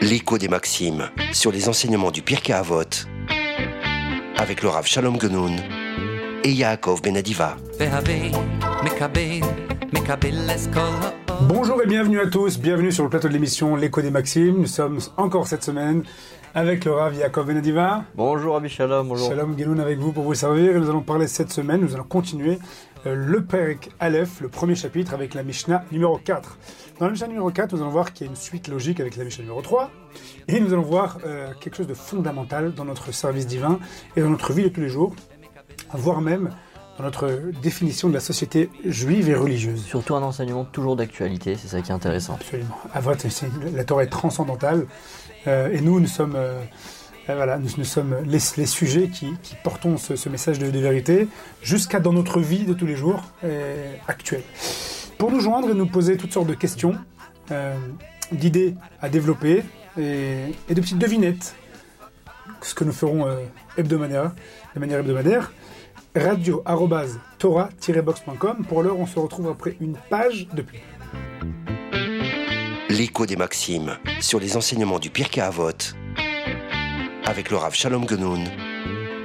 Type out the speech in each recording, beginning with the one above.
L'écho des Maximes sur les enseignements du Pirkei Avot avec le Rav Shalom Genoun et Yaakov Benadiva. Bonjour et bienvenue à tous, bienvenue sur le plateau de l'émission L'écho des Maximes. Nous sommes encore cette semaine avec le Rav Yaakov Benadiva. Bonjour Rabbi Shalom, bonjour. Shalom Genoun avec vous pour vous servir nous allons parler cette semaine, nous allons continuer euh, le Perek Aleph, le premier chapitre avec la Mishnah numéro 4. Dans la Mishnah numéro 4, nous allons voir qu'il y a une suite logique avec la Mishnah numéro 3 et nous allons voir euh, quelque chose de fondamental dans notre service divin et dans notre vie de tous les jours, voire même dans notre définition de la société juive et religieuse. Surtout un enseignement toujours d'actualité, c'est ça qui est intéressant. Absolument. C'est- la Torah est transcendantale et nous, nous sommes, euh, euh, voilà, nous, sommes les, sujets qui, portons ce, message de, vérité jusqu'à dans notre vie de tous les jours euh, actuelle. Pour nous joindre et nous poser toutes sortes de questions, euh, d'idées à développer et, de petites devinettes, ce que nous ferons euh, hebdomadaire, de manière hebdomadaire, radio-tora-box.com. Pour l'heure, on se retrouve après une page de pub. L'écho des Maximes sur les enseignements du Pirkei Avot avec le Rav Shalom Genoun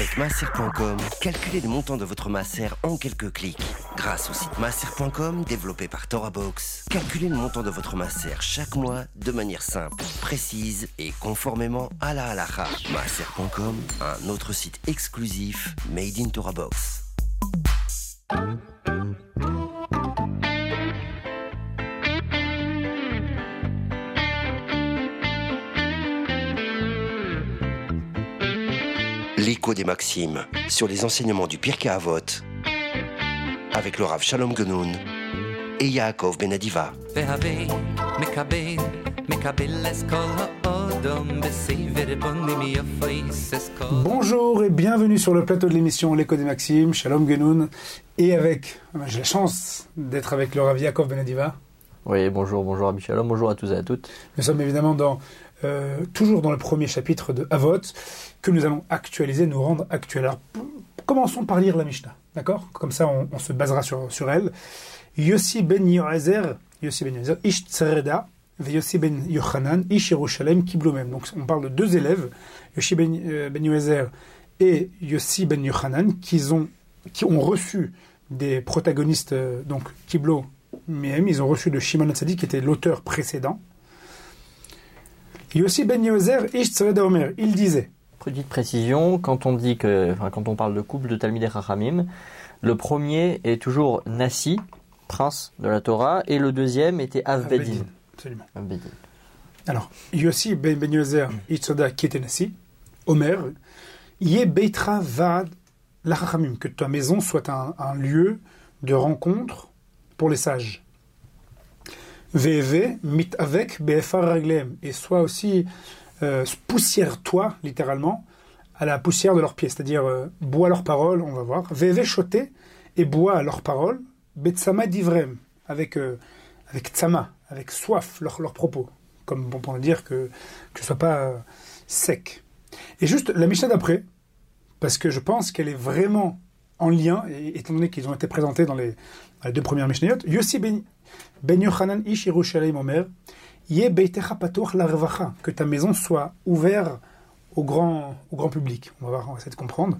Avec masser.com, calculez le montant de votre masser en quelques clics. Grâce au site masser.com développé par ToraBox, calculez le montant de votre masser chaque mois de manière simple, précise et conformément à la halakha. Masser.com, un autre site exclusif made in ToraBox. L'écho des Maximes sur les enseignements du Pirkei Avot avec le Rav Shalom Genoun et Yaakov Benadiva. Bonjour et bienvenue sur le plateau de l'émission L'écho des Maximes, Shalom Genoun, et avec, j'ai la chance d'être avec le Rav Yaakov Benadiva. Oui, bonjour, bonjour Rabbi Shalom, bonjour à tous et à toutes. Nous sommes évidemment dans, euh, toujours dans le premier chapitre de Avot, que nous allons actualiser, nous rendre actuel. Alors, commençons par lire la Mishnah, d'accord? Comme ça, on, se basera sur, elle. Yossi ben Yoazer, Yossi ben Yoazer, Ish Tsareda, ve Yossi ben Yochanan, Ish Yerushalem, Kiblomem. Donc, on parle de deux élèves, Yossi ben, euh, ben et Yossi ben Yochanan, qui ont, qui ont reçu des protagonistes, euh, donc Kiblo, Mem, ils ont reçu de Shimon Hatzadi, qui était l'auteur précédent. Yossi ben Yozer, Ish Omer, il disait, Petite précision, quand on dit que, enfin, quand on parle de couple de Talmud et Rachamim, le premier est toujours Nassi, prince de la Torah, et le deuxième était Avbedin. Absolument. Avbedin. Alors, Yossi ben ben Yozer, Itzada qui était Nassi, Omer, Yé Beitra Vad Lachachamim, que ta maison soit un, un lieu de rencontre pour les sages. VV, mit avec BFR Raglem, et sois aussi euh, poussière-toi, littéralement, à la poussière de leurs pieds, c'est-à-dire euh, bois leurs paroles, on va voir. VV choté et bois leurs paroles, Betsama divrem, avec, euh, avec tsama, avec soif, leurs leurs propos, comme on pourrait dire que, que ce soit pas euh, sec. Et juste la Mishnah d'après, parce que je pense qu'elle est vraiment en lien, étant donné qu'ils ont été présentés dans les, les deux premières Mishnayot, Yossi ben, ben Yochanan ish Yerushalayim Omer, Ye beitecha patuach la revacha, que ta maison soit ouverte au grand, au grand public. On va voir, on va essayer de comprendre.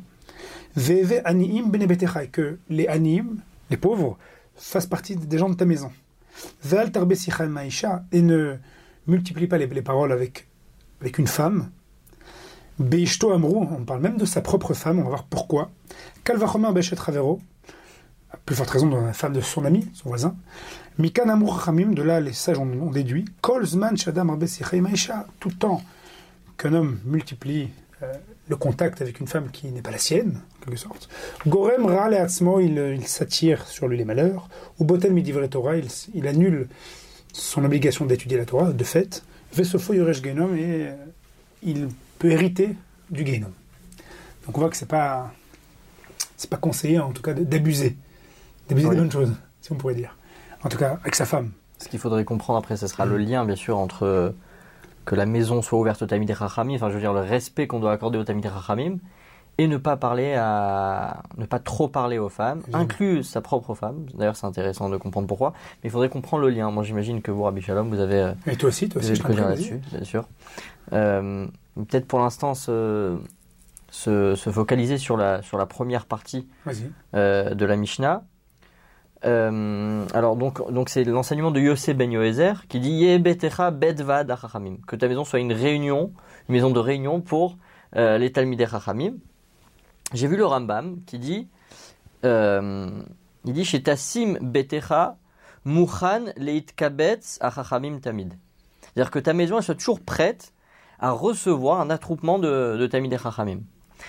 Veve aniim bene betecha, et que les aniim, les pauvres, fassent partie des gens de ta maison. Ve'al tarbe ma'isha, et ne multiplie pas les, les paroles avec, avec une femme. Beishto amrou, on parle même de sa propre femme, on va voir pourquoi. Kalvachomer beshet ravero, à plus forte raison dans la femme de son ami, son voisin. Mikan amour chamim, de là les sages ont, ont déduit. Kol zman shadam ma'isha, tout le temps qu'un homme multiplie euh, le contact avec une femme qui n'est pas la sienne, en quelque sorte. Gorem ra le'atzmo, il, il s'attire sur lui les malheurs. Ou botem midivre Torah, il, annule son obligation d'étudier la Torah, de fait. Vesofo yoresh genom, et euh, il peut hériter du genom. Donc on voit que c'est pas pas conseillé en tout cas d'abuser, d'abuser Oui. des bonnes choses, si on pourrait dire. En tout cas avec sa femme. Ce qu'il faudrait comprendre après, ce sera le Mm. lien, bien sûr, entre euh, que la maison soit ouverte au Tamid Rachamim, enfin, je veux dire, le respect qu'on doit accorder au Tamid Rachamim, et ne pas parler à, ne pas trop parler aux femmes, Évidemment. inclus sa propre femme. D'ailleurs, c'est intéressant de comprendre pourquoi. Mais il faudrait comprendre le lien. Moi, j'imagine que vous, Rabbi Shalom, vous avez, euh, Et toi aussi, toi aussi, je là-dessus, bien sûr. Euh, Peut-être pour l'instant se, se, se focaliser sur la, sur la première partie euh, de la Mishnah. Euh, alors donc donc c'est l'enseignement de Yosef ben Yoézer qui dit Yebetecha bedvad que ta maison soit une réunion, une maison de réunion pour euh, les Talmidei Chachamim. J'ai vu le Rambam qui dit euh, il dit chez Tassim betecha muchan leitkabetz achachamim tamid. C'est-à-dire que ta maison soit toujours prête à recevoir un attroupement de, de Talmidei Chachamim.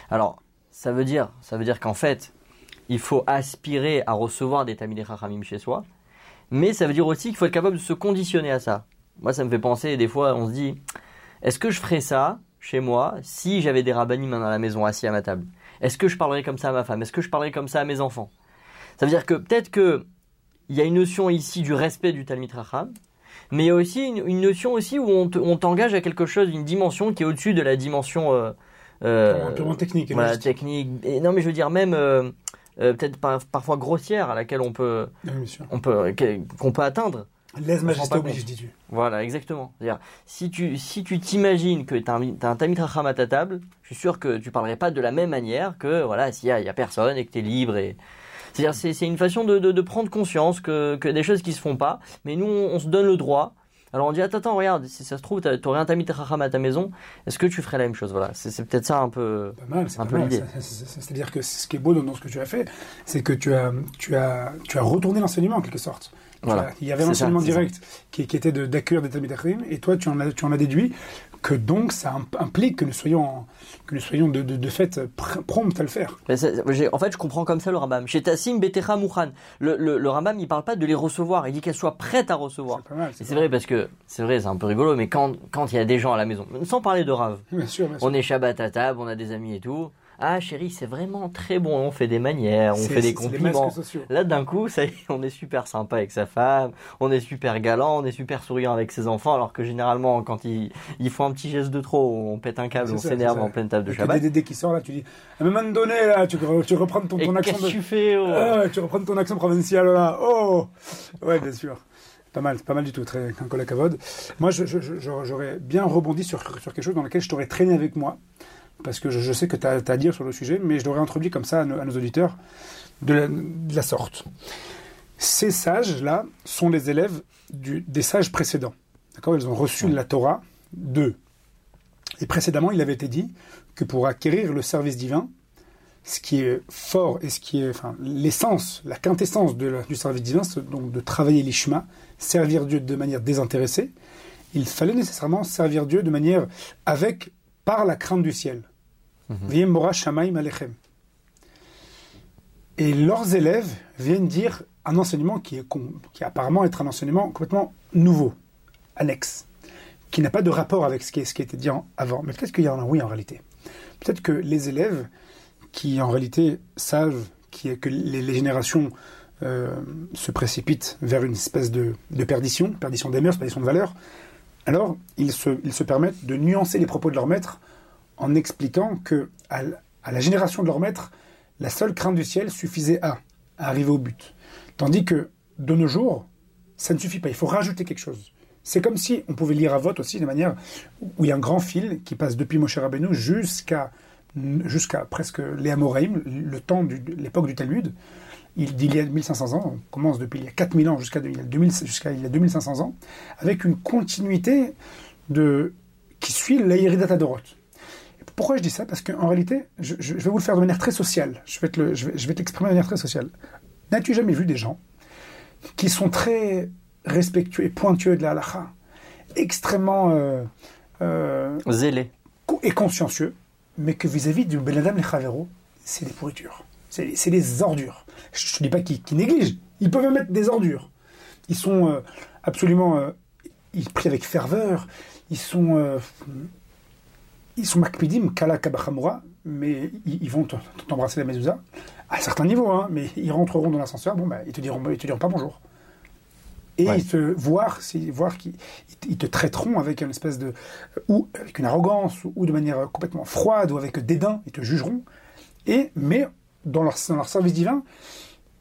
Alors ça veut dire ça veut dire qu'en fait il faut aspirer à recevoir des Tamidei Chachamim chez soi, mais ça veut dire aussi qu'il faut être capable de se conditionner à ça. Moi, ça me fait penser, des fois, on se dit, est-ce que je ferais ça chez moi si j'avais des rabbinim dans la maison assis à ma table? Est-ce que je parlerais comme ça à ma femme? Est-ce que je parlerais comme ça à mes enfants? Ça veut dire que peut-être que il y a une notion ici du respect du Talmid Chacham, mais il y a aussi une, une notion aussi où on te- on t'engage à quelque chose, une dimension qui est au-dessus de la dimension euh, euh, Purement technique. et voilà, logistique. technique. Et non, mais je veux dire même euh, euh, peut-être par- parfois grossière à laquelle on peut, Oui, sûr. on peut, qu'on peut atteindre. Laisse majesté oblige, dis-tu. Voilà, exactement. C'est-à-dire, si tu, si tu t'imagines que tu as, un- t'as un Tamit Racham à ta table, je suis sûr que tu parlerais pas de la même manière que voilà, s'il y a, y a personne et que tu es libre. Et... C'est-à-dire, c'est, c'est une façon de, de, de prendre conscience que, que des choses qui se font pas, mais nous, on, on se donne le droit. Alors on dit, attends, attends, regarde, si ça se trouve, tu aurais un Tamit à ta maison, est-ce que tu ferais la même chose? Voilà, c'est, peut-être ça un peu. Pas mal, Un pas peu l'idée. C'est- c'est- c'est- C'est-à-dire que ce qui est beau dans, ce que tu as fait, c'est que tu as, tu as, tu as retourné l'enseignement en quelque sorte. Voilà. as- il y avait l'enseignement direct qui, qui était de- d'accueillir des Talmid Chachamim, et toi tu en, as, tu en as déduit que donc ça imp- implique que nous soyons, en- que nous soyons de, de, de fait pr- prompts à le faire. En fait, je comprends comme ça le Rambam. Chez Tassim Betecha Mouchan, le, le, le Rambam, il parle pas de les recevoir, il dit qu'elles soient prêtes à recevoir. C'est vrai parce que, c'est vrai, c'est un peu rigolo, mais quand quand il y a des gens à la maison, sans parler de Rav, mal. Bien sûr, bien sûr. on est Shabbat à table, on a des amis et tout. Ah chérie, c'est vraiment très bon, on fait des manières, on fait des compliments. Là, d'un coup, ça y est, on est super sympa avec sa femme, on est super galant, on est super souriant avec ses enfants, alors que généralement, quand ils, ils font un petit geste de trop, on pète un câble, on s'énerve en pleine table de Shabbat. des Dédé qui sort là, tu dis, à un moment donné là, tu, tu reprends ton, ton accent qu'est-ce de... que tu fais oh? Ah tu reprends ton accent provincial là. Oh Ouais, bien sûr. Pas mal, pas mal du tout, très un collègue Kavod. Moi, j'aurais bien rebondi sur, sur quelque chose dans lequel je t'aurais traîné avec moi, parce que je, je sais que tu as, à dire sur le sujet, mais je l'aurais introduit comme ça à nos, à nos auditeurs de la, de la sorte. Ces sages-là sont les élèves du- des sages précédents. D'accord? Ils ont reçu la Torah d'eux. Et précédemment, il avait été dit que pour acquérir le service divin, ce qui est fort et ce qui est, enfin, l'essence, la quintessence de la- du service divin, c'est donc de travailler l'ishma, servir Dieu de manière désintéressée. Il fallait nécessairement servir Dieu de manière avec, par la crainte du ciel. Et leurs élèves viennent dire un enseignement qui est, qui apparemment être un enseignement complètement nouveau, annexe, qui n'a pas de rapport avec ce qui, ce qui était dit avant. Mais peut-être qu'il y en a oui en réalité. Peut-être que les élèves qui en réalité savent qui, que les, les générations euh, se précipitent vers une espèce de, de perdition, perdition des mœurs, perdition de valeurs, alors ils se, ils se permettent de nuancer les propos de leur maître en expliquant que à, la génération de leur maître, la seule crainte du ciel suffisait à, arriver au but. Tandis que de nos jours, ça ne suffit pas, il faut rajouter quelque chose. C'est comme si on pouvait lire à vote aussi de manière où il y a un grand fil qui passe depuis Moshe Rabbeinu jusqu'à presque les Amoraïm, le temps de l'époque du Talmud. il, d'il y a 1500 ans, on commence depuis il y a 4000 ans jusqu'à 2000 jusqu'à il y a 2500 ans, avec une continuité qui suit l'Aïridata Dorot. Pourquoi je dis ça? Parce qu'en réalité, je, vais vous le faire de manière très sociale. Je vais te le- je vais, je vais te l'exprimer de manière très sociale. N'as-tu jamais vu des gens qui sont très respectueux et pointueux de la halakha, extrêmement euh, euh, Zélé. co- et consciencieux, mais que vis-à-vis du Ben Adam les Chavero, c'est des pourritures. C'est des ordures. Je ne te dis pas qu'ils négligent. Ils peuvent mettre des ordures. Ils sont euh, absolument. ils prient avec ferveur. Ils sont. Ils sont makpidim, kala kabachamura, mais ils, vont te- t'embrasser la mezouza à certains niveaux, hein, mais ils rentreront dans l'ascenseur, bon, bah, ils te diront, ils te diront pas bonjour. Et Ouais. ils te voir, si- voir qu'ils ils te- traiteront avec une espèce de ou avec une arrogance ou, ou de manière complètement froide ou avec dédain, ils te jugeront. Et mais dans leur, dans leur service divin,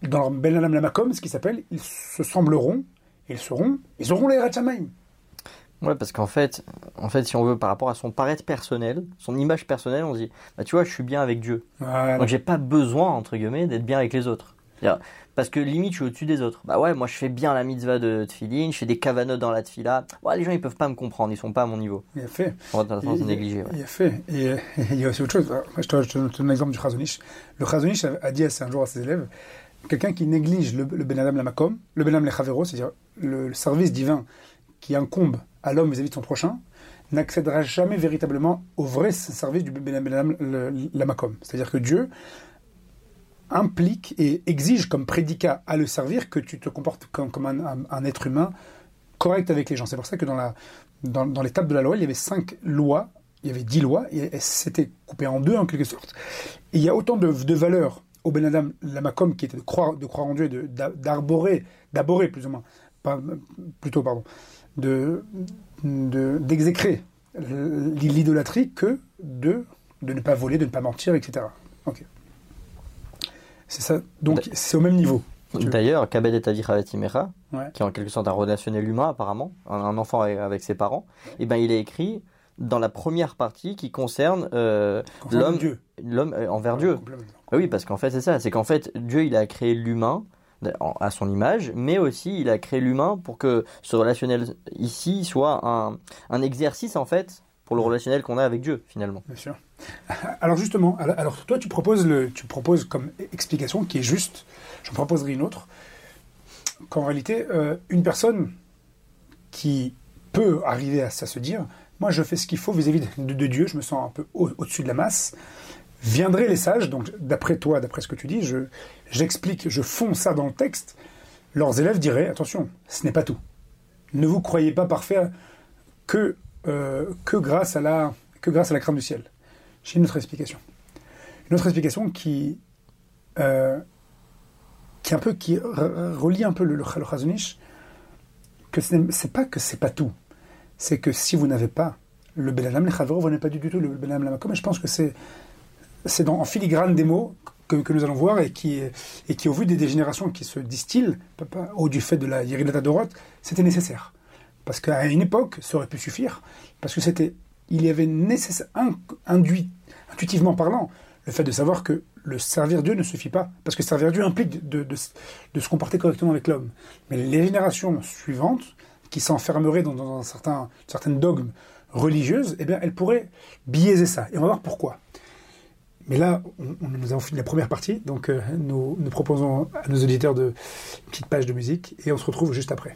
dans leur Ben Adam Lamakom, ce qui s'appelle, ils se sembleront, ils seront, ils auront les Ratchamaim. Ouais, parce qu'en fait, en fait, si on veut, par rapport à son paraître personnel, son image personnelle, on se dit, bah, tu vois, je suis bien avec Dieu. Voilà. Donc j'ai pas besoin, entre guillemets, d'être bien avec les autres. Parce que limite, je suis au-dessus des autres. Bah ouais, moi je fais bien la mitzvah de tefillin, je fais des kavanot dans la tefila. Ouais, les gens ils peuvent pas me comprendre, ils sont pas à mon niveau. Il a fait. C'est Il- négligé. ouais. Il a fait. Et il y a aussi autre chose. Alors, je te, je te donne un exemple du Chazonish. Le Chazonish a, dit un jour à ses élèves quelqu'un qui néglige le, le Ben Adam Lamakom, le Ben Adam Lechavero, c'est-à-dire le, le service divin qui incombe à l'homme vis-à-vis de son prochain, n'accédera jamais véritablement au vrai service du Ben Adam le- Lamakom. C'est-à-dire que Dieu implique et exige comme prédicat à le servir que tu te comportes comme, un, être humain correct avec les gens. C'est pour ça que dans, la, dans, dans tables de la loi, il y avait cinq lois, il y avait dix lois, et, et c'était coupé en deux en quelque sorte. Et il y a autant de, de valeurs au Ben Adam Lamakom qui était de croire, de croire en Dieu, de- d'a- d'arborer, plus ou moins, plutôt pardon, de de- d'exécrer l'idolâtrie que de, de ne pas voler, de ne pas mentir, etc. Ok. C'est ça. Donc c'est au même niveau. D'ailleurs, Kabed et Ouais. qui est en quelque sorte un relationnel humain apparemment, un, enfant avec, ses parents, et ben il est écrit dans la première partie qui concerne euh, l'homme Dieu. l'homme euh, envers Dieu. Complètement. Ah oui, parce qu'en fait, c'est ça. C'est qu'en fait, Dieu, il a créé l'humain à son image, mais aussi il a créé l'humain pour que ce relationnel ici soit un, un exercice, en fait, pour le relationnel qu'on a avec Dieu, finalement. Bien sûr. Alors justement, alors, toi tu proposes, le, tu proposes comme explication qui est juste, j'en proposerai une autre, qu'en réalité, euh, une personne qui peut arriver à, ça se dire, moi je fais ce qu'il faut vis-à-vis de, Dieu, je me sens un peu au- au-dessus de la masse, viendraient les sages, donc d'après toi, d'après ce que tu dis, je, j'explique, je fonds ça dans le texte, leurs élèves diraient, attention, ce n'est pas tout. Ne vous croyez pas parfait que, euh, que, grâce à la, que grâce à la crainte du ciel. J'ai une autre explication. Une autre explication qui, euh, qui un peu qui re- relie un peu le, le, que ce n'est pas que c'est pas tout. C'est que si vous n'avez pas le Belanam le Chavero, vous n'avez pas du tout le Belanam le Makom. Et je pense que c'est c'est en filigrane des mots que, nous allons voir et qui, et qui, au vu des, des générations qui se distillent, au du fait de la Yeridata Dorot, c'était nécessaire. Parce qu'à une époque, ça aurait pu suffire, parce que c'était, il y avait nécessaire, in- induit, intuitivement parlant, le fait de savoir que le servir Dieu ne suffit pas, parce que servir Dieu implique de, se comporter correctement avec l'homme. Mais les générations suivantes, qui s'enfermeraient dans, dans un certain, certaines dogmes religieuses, eh bien, elles pourraient biaiser ça. Et on va voir pourquoi. Mais là, on, on- nous avons fini la première partie, donc euh, nous, nous proposons à nos auditeurs de une petite page de musique, et on se retrouve juste après.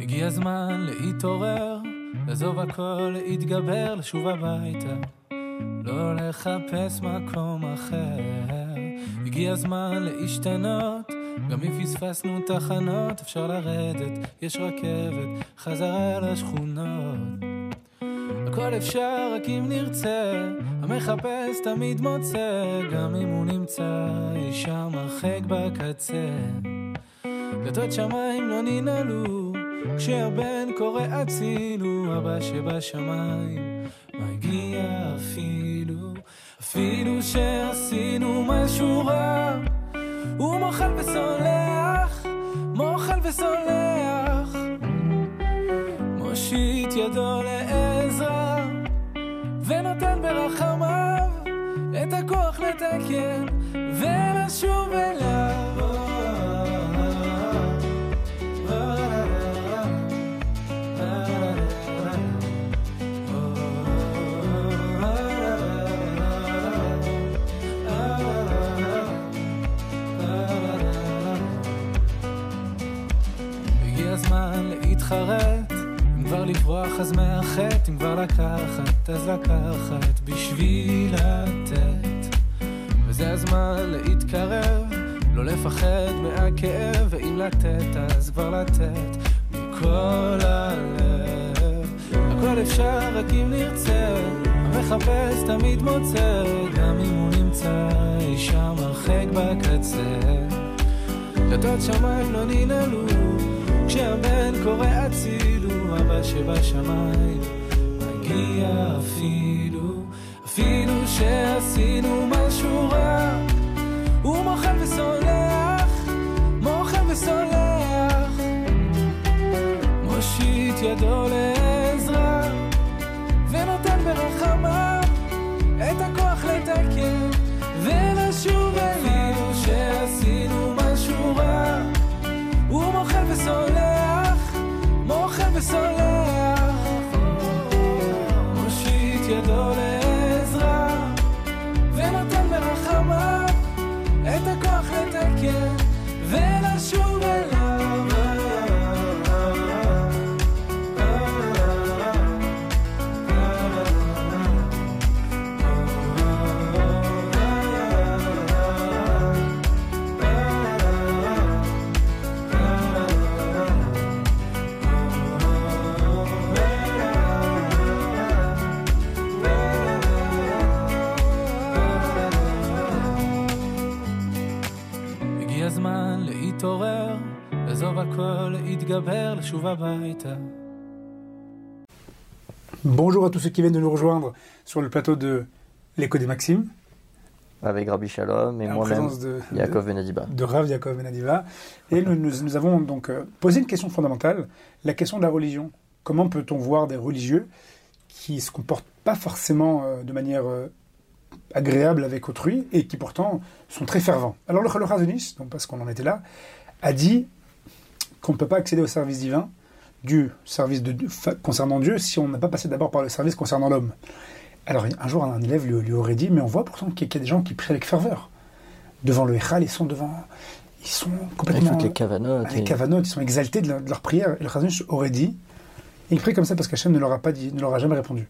הגיע הזמן להתעורר, לעזוב הכל, להתגבר, לשוב הביתה. לא לחפש מקום אחר. הגיע הזמן להשתנות, גם אם פספסנו תחנות, אפשר לרדת, יש רכבת, חזרה לשכונות. הכל אפשר רק אם נרצה, המחפש תמיד מוצא, גם אם הוא נמצא אי שם הרחק בקצה. דלתות שמיים לא ננעלו, כשהבן קורא הצילו, אבא שבשמיים מגיע אפילו, אפילו שעשינו משהו רע, הוא מוחל וסולח, מוחל וסולח. מושיט ידו לעזרה, ונותן ברחמיו את הכוח לתקן ולשוב אליו. להתחרט, אם כבר לברוח אז מהחטא, אם כבר לקחת אז לקחת בשביל לתת. וזה הזמן להתקרב, לא לפחד מהכאב, ואם לתת אז כבר לתת מכל הלב. הכל אפשר רק אם נרצה, המחפש תמיד מוצא, גם אם הוא נמצא אי שם הרחק בקצה. דלתות שמיים לא ננעלו, כשהבן קורא הצילו, אבא שבשמיים מגיע אפילו, אפילו שעשינו משהו רע, הוא מוחל וסולח, מוחל וסולח, מושיט ידו לעזרה, the sun. להתגבר, לשוב הביתה. Bonjour à tous ceux qui viennent de nous rejoindre sur le plateau de l'écho des Maximes, Avec Rabbi Shalom et en moi-même, présence de, Yaakov Benadiba. de Rav Yaakov Benadiva. Et nous, nous- nous avons donc euh, posé une question fondamentale, la question de la religion. Comment peut-on voir des religieux qui se comportent pas forcément euh, de manière euh, agréable avec autrui et qui pourtant sont très fervents Alors le Chalor Hazonis, donc parce qu'on en était là, a dit qu'on ne peut pas accéder au service divin du service de, concernant Dieu si on n'a pas passé d'abord par le service concernant l'homme. Alors un jour un élève lui, lui aurait dit, mais on voit pourtant qu'il y a des gens qui prient avec ferveur. Devant le Echal, ils sont devant... Ils sont Avec complètement... toutes les cavanotes. Avec et- Kavanot, ils sont exaltés de leur, de leur prière. Et le Chazanish aurait dit, et il prie comme ça parce qu'Hachem ne leur a pas dit, ne leur a jamais répondu.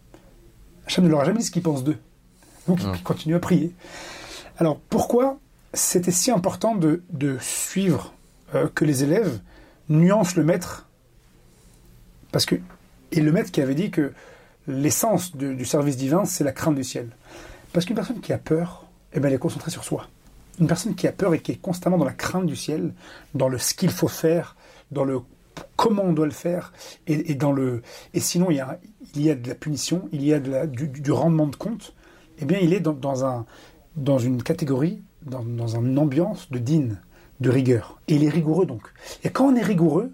Hachem ne leur a jamais dit ce qu'il pense d'eux. Donc Mm. il continue à prier. Alors pourquoi c'était si important de, de suivre euh, que les élèves nuancent le maître Parce que et le maître qui avait dit que l'essence du service divin, c'est la crainte du ciel. Parce qu'une personne qui a peur, eh ben, elle est concentrée sur soi. Une personne qui a peur et qui est constamment dans la crainte du ciel, dans le ce qu'il faut faire, dans le comment on doit le faire, et, dans le et sinon il y a, il y a de la punition, il y a du, rendement de compte, eh bien il est dans, un dans une catégorie, dans, dans une ambiance de din, de rigueur. Et il est rigoureux donc. Et quand on est rigoureux,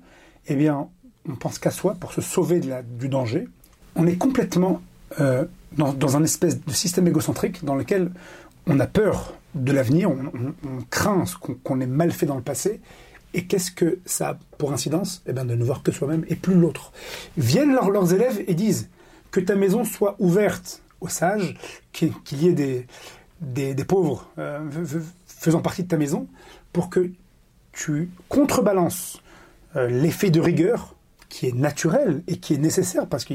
eh bien on pense qu'à soi pour se sauver de la, du danger. On est complètement euh, dans, dans un espèce de système égocentrique dans lequel on a peur de l'avenir, on, on- on craint qu'on qu'on ait mal fait dans le passé. Et qu'est-ce que ça a pour incidence? Eh bien, de ne voir que soi-même et plus l'autre. Viennent leurs- élèves et disent que ta maison soit ouverte aux sages, qu'il y ait des, des, pauvres euh, faisant partie de ta maison, pour que tu contrebalances euh, l'effet de rigueur qui est naturel et qui est nécessaire parce que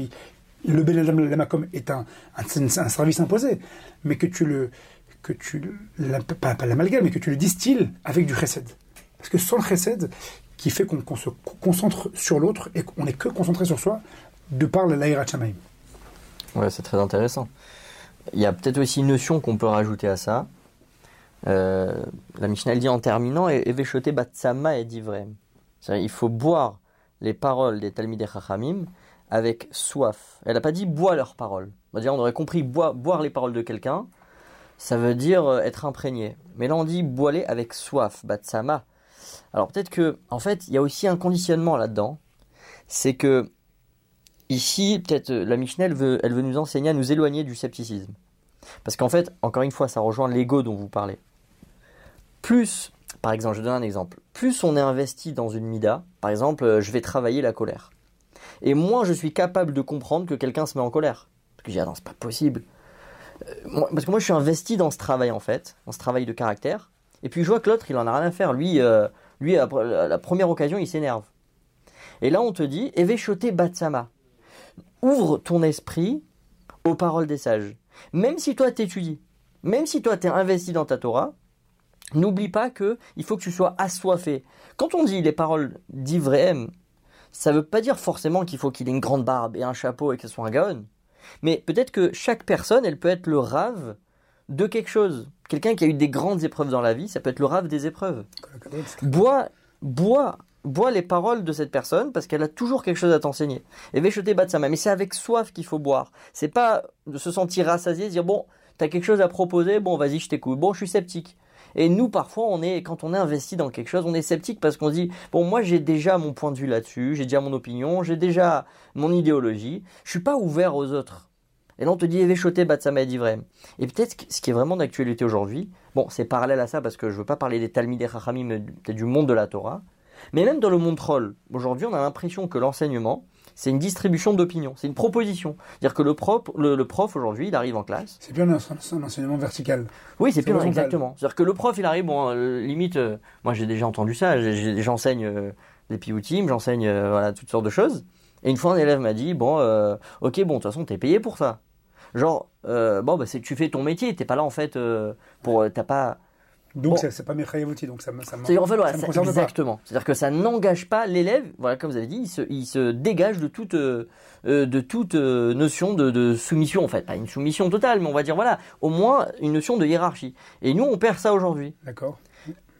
le Bel Lamakom est un, un, un service imposé, mais que tu le que tu pas, pas l'amalgame, mais que tu le distilles avec du chesed. Parce que sans le chesed, qui fait qu'on se concentre sur l'autre et qu'on n'est que concentré sur soi, de par la Laïra Chamaim. Ouais, c'est très intéressant. Il y a peut-être aussi une notion qu'on peut rajouter à ça. Euh, la Mishnah dit en terminant Eveshote batsama et divrem. Il faut boire les paroles des Talmidei Chachamim avec soif. Elle n'a pas dit bois leurs paroles. On, aurait compris boire, boire les paroles de quelqu'un, ça veut dire euh, être imprégné. Mais là, on dit boiler avec soif, batsama. Alors peut-être que, en fait, il y a aussi un conditionnement là-dedans. C'est que ici, peut-être euh, la Mishnah, elle veut, elle veut nous enseigner à nous éloigner du scepticisme. Parce qu'en fait, encore une fois, ça rejoint l'ego dont vous parlez. Plus, par exemple, je donne un exemple, plus on est investi dans une mida, par exemple, euh, je vais travailler la colère. Et moins je suis capable de comprendre que quelqu'un se met en colère. Parce que je dis, ah non, c'est pas possible. Euh, parce que moi, je suis investi dans ce travail, en fait, dans ce travail de caractère. Et puis je vois que l'autre, il en a rien à faire. Lui, euh, lui à la la première occasion, il s'énerve. Et là, on te dit, Eveshote Batsama. Ouvre ton esprit aux paroles des sages. Même si toi t'étudies, même si toi t'es investi dans ta Torah, n'oublie pas que il faut que tu sois assoiffé. Quand on dit les paroles d'Ivraim, ça veut pas dire forcément qu'il faut qu'il ait une grande barbe et un chapeau et ce soit un gaon. Mais peut-être que chaque personne, elle peut être le rave de quelque chose. Quelqu'un qui a eu des grandes épreuves dans la vie, ça peut être le rave des épreuves bois, bois, bois les paroles de cette personne parce qu'elle a toujours quelque chose à t'enseigner. Et Veshote Batsama, mais c'est avec soif qu'il faut boire. C'est pas de se sentir rassasié, se dire bon, t'as quelque chose à proposer, bon vas-y je t'écoute. Bon, je suis sceptique. Et nous, parfois, on est, quand on est investi dans quelque chose, on est sceptique parce qu'on se dit, bon, moi, j'ai déjà mon point de vue là-dessus, j'ai déjà mon opinion, j'ai déjà mon idéologie, je suis pas ouvert aux autres. Et là, on te dit, Eveshote Batsama et Divrem. Et peut-être ce qui est vraiment d'actualité aujourd'hui, bon, c'est parallèle à ça parce que je veux pas parler des Talmud et Chachamim, mais du monde de la Torah, mais même dans le monde troll, aujourd'hui, on a l'impression que l'enseignement, c'est une distribution d'opinions, c'est une proposition. C'est-à-dire que le prof, le, le prof aujourd'hui, il arrive en classe. C'est bien un, un enseignement vertical. Oui, c'est plus horizontal. exactement. C'est-à-dire que le prof, il arrive, bon, euh, limite, euh, moi j'ai déjà entendu ça, j'enseigne euh, des pioutines, j'enseigne euh, voilà, toutes sortes de choses. Et une fois, un élève m'a dit, bon, ok, bon, de toute façon, t'es payé pour ça. Genre, bon, bah, c'est tu fais ton métier, t'es pas là en fait pour, t'as pas. Donc Bon. c'est pas Mechayevoti, donc ça ça C'est en fait, voilà, ça me c'est concerne pas. exactement. C'est-à-dire que ça n'engage pas l'élève. Voilà, comme vous avez dit, il se, il se dégage de toute, euh, euh, de toute euh, notion de, de soumission en fait, pas une soumission totale, mais on va dire voilà, au moins une notion de hiérarchie. Et nous, on perd ça aujourd'hui. D'accord.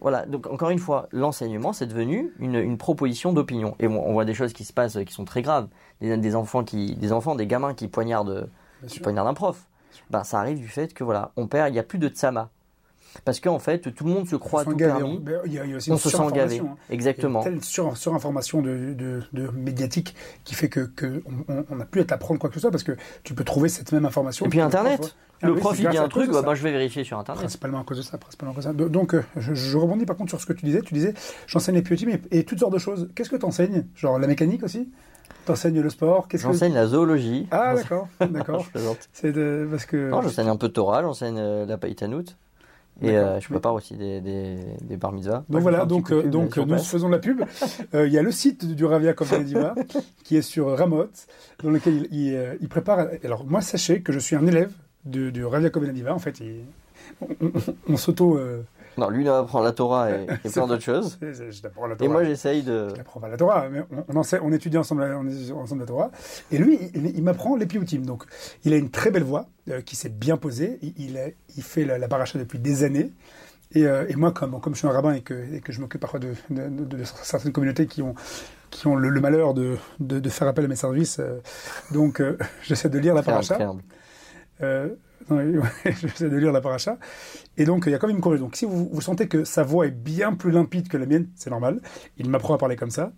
Voilà, donc encore une fois, l'enseignement, c'est devenu une, une proposition d'opinion. Et on, on voit des choses qui se passent qui sont très graves. Des, des enfants qui, des enfants, des gamins qui poignardent, qui poignardent un prof. Ben, ça arrive du fait que voilà, on perd, il n'y a plus de tsama. Parce qu'en fait, tout le monde se croit On tout gavé, permis. on- ben, Il y a, il y a aussi On une se sent gavé. hein. Exactement. Il y a telle sur, surinformation de, de, de médiatique qui fait que, que on- n'a plus à t'apprendre quoi que ce soit parce que tu peux trouver cette même information. Et puis prof- Internet. Le prof, il dit un truc, bah, bah, je vais vérifier sur Internet. Principalement à cause de ça, principalement à cause de ça. Do- Donc, euh, je, je rebondis par contre sur ce que tu disais. Tu disais, j'enseigne les piotimes et, et toutes sortes de choses. Qu'est-ce que tu enseignes Genre la mécanique aussi? T'enseignes le sport? Qu'est-ce que... J'enseigne la zoologie. Ah, J'enseigne- d'accord, d'accord. je plaisante. C'est de... parce que... Non, j'enseigne un peu de Torah, j'enseigne euh, la païtanout. Et euh, je prépare aussi des, des, des bar mitzvahs. Donc voilà, donc, euh, pub, donc sur nous place. faisons la pub. Euh, Il y a le site du Ravia Diva qui est sur Ramot, dans lequel il, il, euh, il prépare. Alors moi, sachez que je suis un élève du Ravia Diva. En fait, il- on, on- on s'auto. Non, lui, il apprend la Torah et, plein d'autres choses. je- je t'apprends la Et moi, j'essaye de. Je n'apprends pas la Torah, mais on, on, enseigne- on étudie ensemble, la- on étudie ensemble la Torah. Et lui, il, il m'apprend les pioutines. Donc, il a une très belle voix euh, qui s'est bien posée. Il, il, a- il fait la, la paracha depuis des années. Et, euh, et moi, comme, comme je suis un rabbin et que, et que je m'occupe parfois de, de, de- de certaines communautés qui ont, qui ont le, le malheur de, faire appel à mes services, euh, donc euh, j'essaie de lire la paracha. j'essaie de lire la paracha. Et donc, il y a quand même une corrige. Donc, si vous, vous sentez que sa voix est bien plus limpide que la mienne, c'est normal. Il m'apprend à parler comme ça.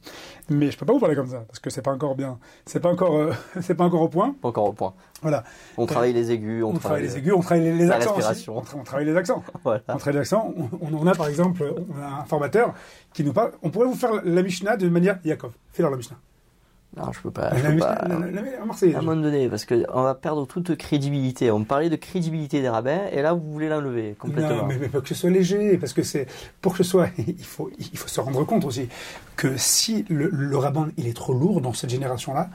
Mais je peux pas vous parler comme ça, parce que c'est pas encore bien. C'est pas encore, euh, c'est pas encore au point. Pas encore au point. Voilà. On travaille les aigus, on, On, travaille les aigus, on travaille les, accents aussi. On, tra- on travaille les accents. Voilà. On travaille les accents. On, on en a, par exemple, on a un formateur qui nous parle. On pourrait vous faire la Mishnah de manière Yaakov. Fais-leur la Mishnah. Non, je peux pas. Je peux pas. la, la, la- la Marseillaise. À un moment donné, parce qu'on va perdre toute crédibilité. On me parlait de crédibilité des rabbins, et là, vous voulez l'enlever complètement. Non, mais, mais pas que ce soit léger, parce que c'est pour que ce soit, il faut, il faut se rendre compte aussi que si le, le rabbin il est trop lourd dans cette génération-là,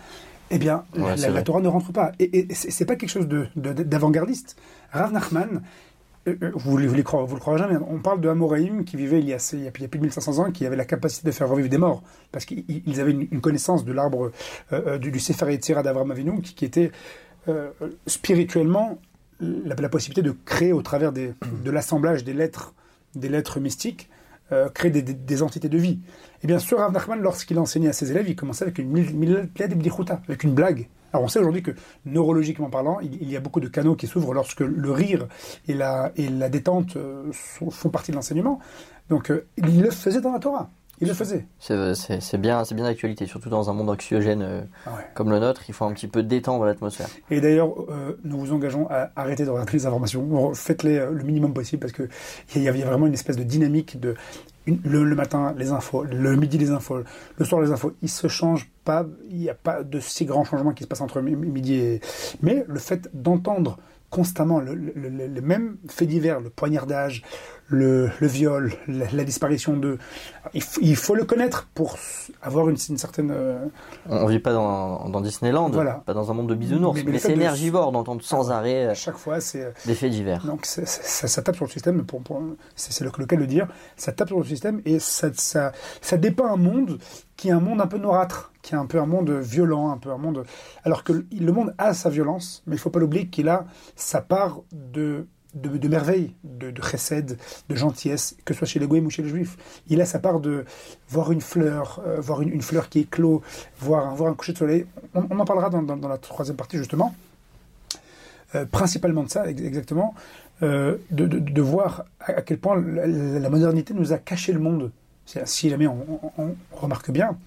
eh bien Ouais, la. Torah ne rentre pas. Et, et c'est pas quelque chose de- de- d'avant-gardiste. Rav Nachman, les croirez, vous le croirez jamais. On parle de Amoraïm qui vivait il y, a, plus de 1500 ans, qui avait la capacité de faire revivre des morts, parce qu'ils ils avaient une, connaissance de l'arbre euh, euh, du, du Sefer Yetzirah d'Avram Avinu, qui, était euh, spirituellement la, la possibilité de créer au travers de l'assemblage des lettres, des lettres mystiques, euh, créer des, entités de vie. Et bien sûr, Rav Nachman, lorsqu'il enseignait à ses élèves, il commençait avec une blague. Alors on sait aujourd'hui que neurologiquement parlant, il, il y a beaucoup de canaux qui s'ouvrent lorsque le rire et la, et la détente euh, sont- font partie de l'enseignement. Donc euh, il le faisait dans la Torah. Il le faisait. C'est c'est bien, bien d'actualité, surtout dans un monde anxiogène euh, Ah ouais. comme le nôtre. Il faut un petit peu détendre l'atmosphère. Et d'ailleurs, euh, nous vous engageons à arrêter de regarder les informations. Faites-les euh, le minimum possible parce que il y, y a vraiment une espèce de dynamique de le, matin les infos, le midi les infos, le soir les infos. Ils se changent pas. Il n'y a pas de si grands changements qui se passent entre mi- midi et. Mais le fait d'entendre constamment le, le- le- le même fait divers, le poignardage, le, viol, la, la disparition de, il, faut- il faut le connaître pour avoir une, une certaine. euh, On vit pas dans, dans Disneyland, Voilà. pas dans un monde de bisounours, Mais- mais, mais c'est énergivore d'entendre sans arrêt à euh, chaque fois, c'est euh, des faits divers. Donc ça, ça tape sur le système, pour, pour- c'est le cas de le dire, ça tape sur le système et ça, ça, ça dépeint un monde qui est un monde un peu noirâtre, qui est un peu un monde violent, un peu un monde... Alors que le, monde a sa violence, mais il faut pas l'oublier qu'il a sa part de, de, de merveille, de, de chesed, de gentillesse, que ce soit chez les ou chez les juifs. Il a sa part de voir une fleur, euh, voir une, fleur qui éclot, voir, voir un coucher de soleil. On, en parlera dans, la troisième partie justement. Euh, principalement de ça, ex- exactement, euh, de, de- voir à, quel point la, modernité nous a caché le monde. Si jamais on remarque bien,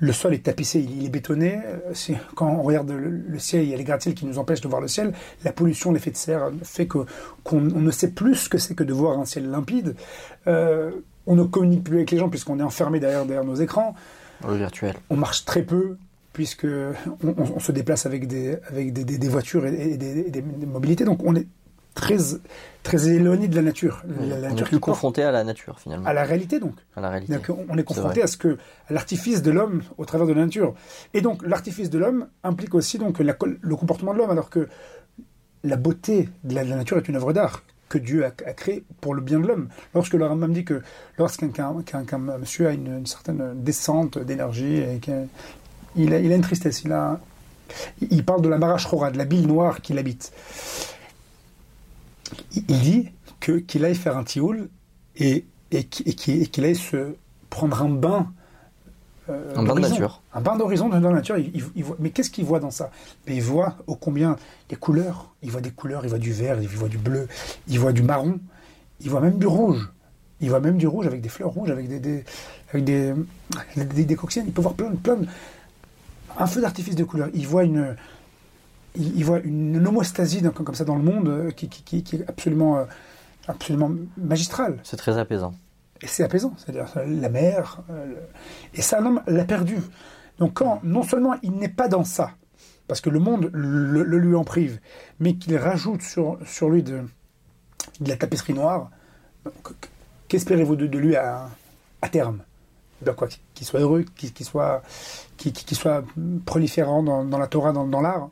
le sol est tapissé, il, est bétonné. euh, Quand on regarde le, ciel, il y a les gratte-ciels qui nous empêchent de voir le ciel. La pollution, l'effet de serre fait que qu'on on ne sait plus ce que c'est que de voir un ciel limpide. Euh, on ne communique plus avec les gens puisqu'on est enfermé derrière, derrière nos écrans Le virtuel. on marche très peu puisque on, on- on se déplace avec des, avec des, des- des voitures et, et des mobilités. Donc on est très, très éloigné de la nature. La, la on est plus porte confronté à la nature finalement, à la réalité donc. à la réalité. C'est-à-dire qu'on- on est confronté à ce que l'artifice de l'homme au travers de la nature. Et donc l'artifice de l'homme implique aussi donc la le comportement de l'homme, alors que la beauté de la, de la nature est une œuvre d'art que Dieu a, a créée pour le bien de l'homme. Lorsque le Rambam dit que lorsqu'un qu'un- qu'un- qu'un monsieur a une, une certaine descente d'énergie et qu'il il a, il a une tristesse, il a il parle de la marache rora, de la bile noire qui l'habite. Il dit que qu'il aille faire un tioul et, et, qui- et qui- et qu'il aille se prendre un bain. euh, Un bain de nature. Un bain d'horizon dans la nature. Il- il- il voit- mais qu'est-ce qu'il voit dans ça? Mais Il voit ô combien des couleurs. Il voit des couleurs, il voit du vert, il voit du bleu, il voit du marron, il voit même du rouge. Il voit même du rouge avec des fleurs rouges, avec des, des- avec des, des. Il peut voir plein, de- plein un feu d'artifice de couleurs. Il voit une, il, il voit une homostasie d'un- comme ça dans le monde euh, qui, qui, qui- qui est absolument, euh, absolument magistrale. C'est très apaisant. Et c'est apaisant, c'est-à-dire euh, la mer. le- Et ça, un homme l'a perdu. Donc quand non seulement il n'est pas dans ça, parce que le monde le, le lui en prive, mais qu'il rajoute sur, sur lui de, de la tapisserie noire, qu'espérez-vous de, de lui à, à terme? Quoi, Qu'il soit heureux, qu'il soit, qu'il soit proliférant dans, dans la Torah, dans, dans l'art?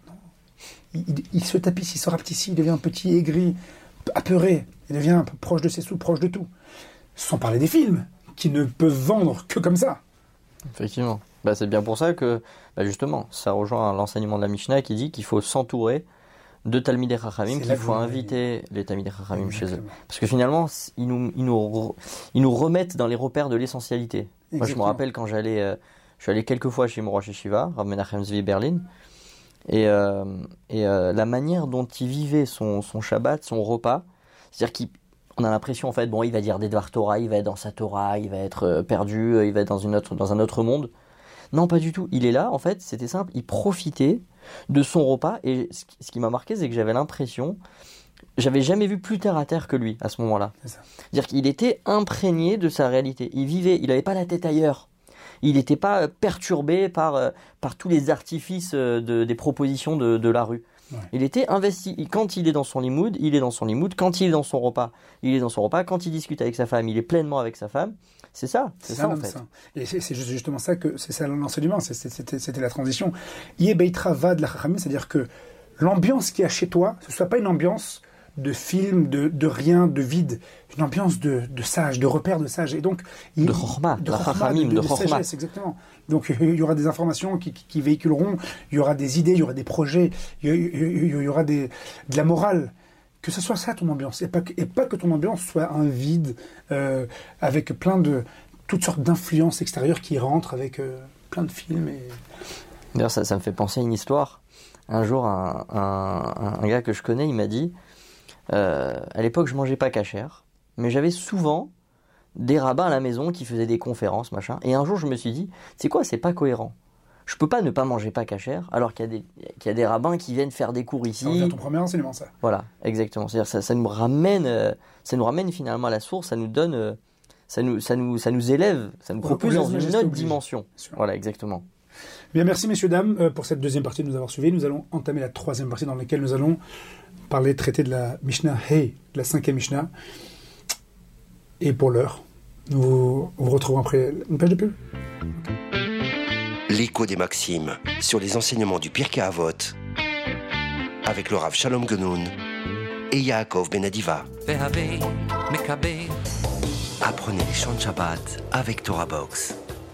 Il, se tapisse, il se rapetit, il devient petit, aigri, apeuré, il devient un peu proche de ses sous, proche de tout. Sans parler des films, qui ne peuvent vendre que comme ça. Effectivement. Bah, c'est bien pour ça que, bah, justement, ça rejoint l'enseignement de la Mishnah qui dit qu'il faut s'entourer de Talmidei Chachamim, qu'il faut inviter les Talmidei Chachamim chez eux. Parce que finalement, ils nous, ils nous, re- ils nous remettent dans les repères de l'essentialité. Moi, je me rappelle quand j'allais, euh, je suis allé quelques fois chez Morosh Shiva, Rav Menachem Zvi Berlin, et, euh, et euh, la manière dont il vivait son, son Shabbat, son repas, c'est-à-dire qu'on a l'impression en fait, bon, il va dire des Dvar Torah, il va être dans sa Torah, il va être euh, perdu, il va être dans, une autre, dans un autre monde. Non, pas du tout. Il est là, en fait, c'était simple, il profitait de son repas, et ce qui, ce qui m'a marqué, c'est que j'avais l'impression, j'avais jamais vu plus terre à terre que lui à ce moment-là. C'est-à-dire qu'il était imprégné de sa réalité. Il vivait, il n'avait pas la tête ailleurs. Il n'était pas euh, perturbé par, euh, par tous les artifices euh, de, des propositions de, de la rue. Ouais. Il était investi. Quand il est dans son limoud, il est dans son limoud. Quand il est dans son repas, il est dans son repas. Quand il discute avec sa femme, il est pleinement avec sa femme. C'est ça, c'est ça en fait. saint. Et c'est c'est juste- justement ça que c'est ça l'enseignement, c'était la transition. Yé beitra va de la chachamim, c'est-à-dire que l'ambiance qu'il y a chez toi, ce soit pas une ambiance de film, de, de rien, de vide, une ambiance de, de sage, de repère de sage. Et donc, il- De chorma, de chorma, de sagesse, exactement. Donc, il y aura des informations qui, qui- qui véhiculeront, il y aura des idées, il y aura des projets, il y aura des, de la morale. Que ce soit ça ton ambiance, et pas que, et pas que ton ambiance soit un vide euh, avec plein de toutes sortes d'influences extérieures qui rentrent avec euh, plein de films. Et... D'ailleurs, ça, ça me fait penser à une histoire. Un jour, un, un- un gars que je connais, il m'a dit euh, à l'époque, je mangeais pas cachère, mais j'avais souvent des rabbins à la maison qui faisaient des conférences, machin. Et un jour, je me suis dit, c'est quoi, c'est pas cohérent? Je peux pas ne pas manger pas cachère, alors qu'il y, a des- qu'il y a des rabbins qui viennent faire des cours ici. à ton premier enseignement, ça. Voilà, exactement. C'est-à-dire ça, ça nous ramène, euh, ça nous ramène finalement à la source, ça nous donne, euh, ça nous, ça nous, ça nous élève, ça nous propulse dans une autre dimension. Voilà, exactement. Bien, merci messieurs, dames, euh, pour cette deuxième partie de nous avoir suivis. Nous allons entamer la troisième partie dans laquelle nous allons parler, traiter de la Mishnah Hey, de la cinquième Mishnah. Et pour l'heure, nous vous, retrouvons après une page de pub. L'écho des Maximes sur les enseignements du Pirkei Avot avec le Rav Shalom Genoun et Yaakov Benadiva. Apprenez les chants de Shabbat avec Torah Box.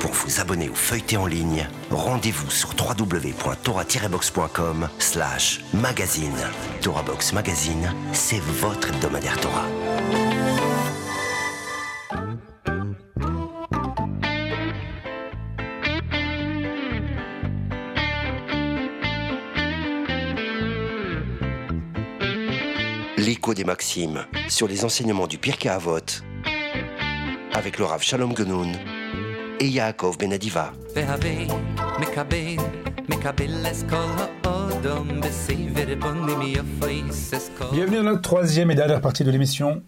Pour vous abonner ou feuilleter en ligne, rendez-vous sur www.torah-box.com slash magazine. Torah Box Magazine, c'est votre hebdomadaire Torah. L'écho des Maximes sur les enseignements du Pirkei Avot avec le Rav Shalom Genoun et Yaakov Benadiva. Bienvenue dans notre troisième et dernière partie de l'émission,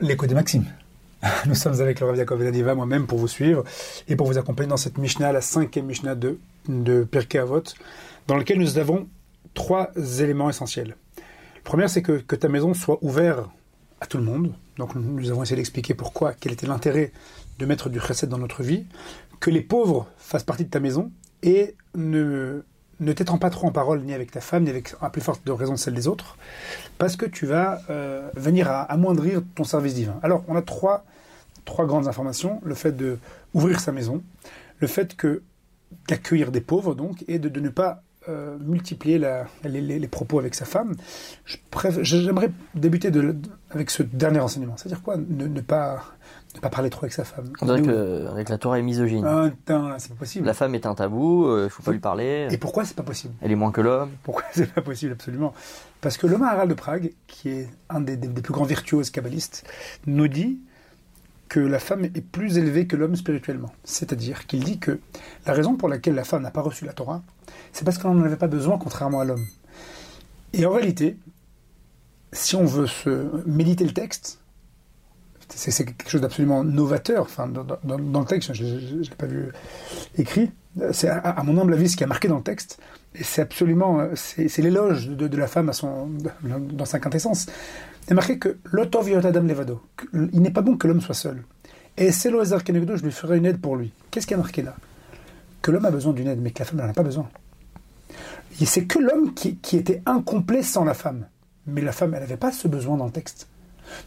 l'écho des Maximes. Nous sommes avec Laura Yaakov Benadiva, moi-même, pour vous suivre et pour vous accompagner dans cette Mishnah, la cinquième Mishnah de, de Pirkei Avot, dans laquelle nous avons trois éléments essentiels. Le premier, c'est que, que ta maison soit ouverte à tout le monde. Donc nous avons essayé d'expliquer pourquoi, quel était l'intérêt de mettre du chesed dans notre vie, que les pauvres fassent partie de ta maison et ne, ne t'étends pas trop en parole ni avec ta femme, ni avec, à plus forte de raison, celle des autres, parce que tu vas euh, venir à amoindrir ton service divin. Alors, on a trois, trois grandes informations. Le fait de ouvrir sa maison, le fait que d'accueillir des pauvres, donc, et de ne pas euh, multiplier la- les, les- les propos avec sa femme. J'aimerais débuter de, avec ce dernier enseignement. C'est-à-dire quoi ne, ne pas, ne pas parler trop avec sa femme. On dirait que avec la Torah est misogyne. Ah, c'est pas possible. La femme est un tabou, il ne faut pas lui parler. Et pourquoi c'est pas possible? Elle est moins que l'homme. Pourquoi c'est pas possible absolument? Parce que le Maharal de Prague, qui est un des, des- des plus grands virtuoses kabbalistes, nous dit que la femme est plus élevée que l'homme spirituellement. C'est-à-dire qu'il dit que la raison pour laquelle la femme n'a pas reçu la Torah, c'est parce qu'elle n'en avait pas besoin, contrairement à l'homme. Et en réalité, si on veut se méditer le texte, c'est quelque chose d'absolument novateur. Enfin, dans, le texte, je ne l'ai pas vu écrit. C'est à, mon humble avis ce qui a marqué dans le texte. Et c'est absolument, c'est l'éloge de, la femme son, dans sa quintessence. Il est marqué que l'otov adam levado. Il n'est pas bon que l'homme soit seul. Et c'est l'oezer kenegdo, je lui ferai une aide pour lui. Qu'est-ce qui est marqué là? Que l'homme a besoin d'une aide, mais que la femme n'en a pas besoin. C'est que l'homme qui, était incomplet sans la femme. Mais la femme, elle n'avait pas ce besoin dans le texte.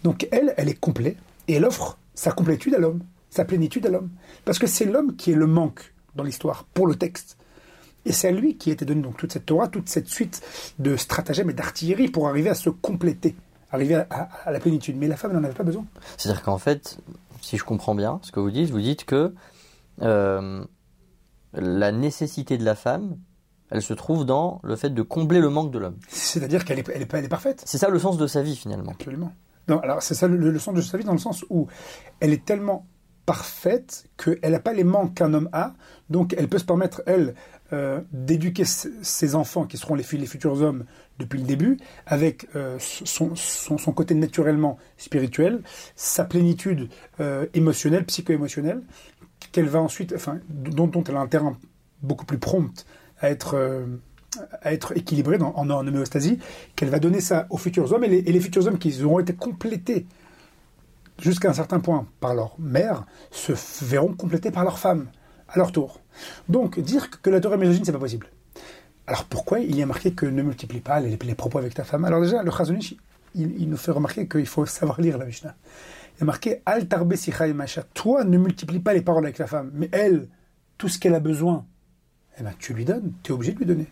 Donc elle, elle est complète et elle offre sa complétude à l'homme, sa plénitude à l'homme. Parce que c'est l'homme qui est le manque dans l'histoire, pour le texte. Et c'est à lui qui a été donné donc toute cette Torah, toute cette suite de stratagèmes et d'artillerie pour arriver à se compléter, arriver à la plénitude. Mais la femme n'en avait pas besoin. C'est-à-dire qu'en fait, si je comprends bien ce que vous dites, vous dites que euh, la nécessité de la femme, elle se trouve dans le fait de combler le manque de l'homme. C'est-à-dire qu'elle est, elle est, pas- elle est parfaite. C'est ça le sens de sa vie finalement. Absolument. Non, alors c'est ça le, le sens de sa vie dans le sens où elle est tellement parfaite qu'elle n'a pas les manques qu'un homme a, donc elle peut se permettre, elle, euh, d'éduquer ses enfants, qui seront les, les futurs hommes depuis le début, avec euh, son, son- son côté naturellement spirituel, sa plénitude euh, émotionnelle, psycho-émotionnelle, qu'elle va ensuite, enfin, dont, elle a un terrain beaucoup plus prompt à être, euh, à être équilibré en, en homéostasie, qu'elle va donner ça aux futurs hommes, et les, futurs hommes qui auront été complétés jusqu'à un certain point par leur mère, se verront complétés par leur femme, à leur tour. Donc, dire que la Torah est misogyne, c'est pas possible. Alors pourquoi il y a marqué que ne multiplie pas les, les propos avec ta femme? Alors déjà, le Chazonish, il, il nous fait remarquer qu'il faut savoir lire la Mishnah. Il y a marqué Al tarbe macha. Toi, ne multiplie pas les paroles avec la femme, mais elle, tout ce qu'elle a besoin, eh ben, tu lui donnes, tu es obligé de lui donner.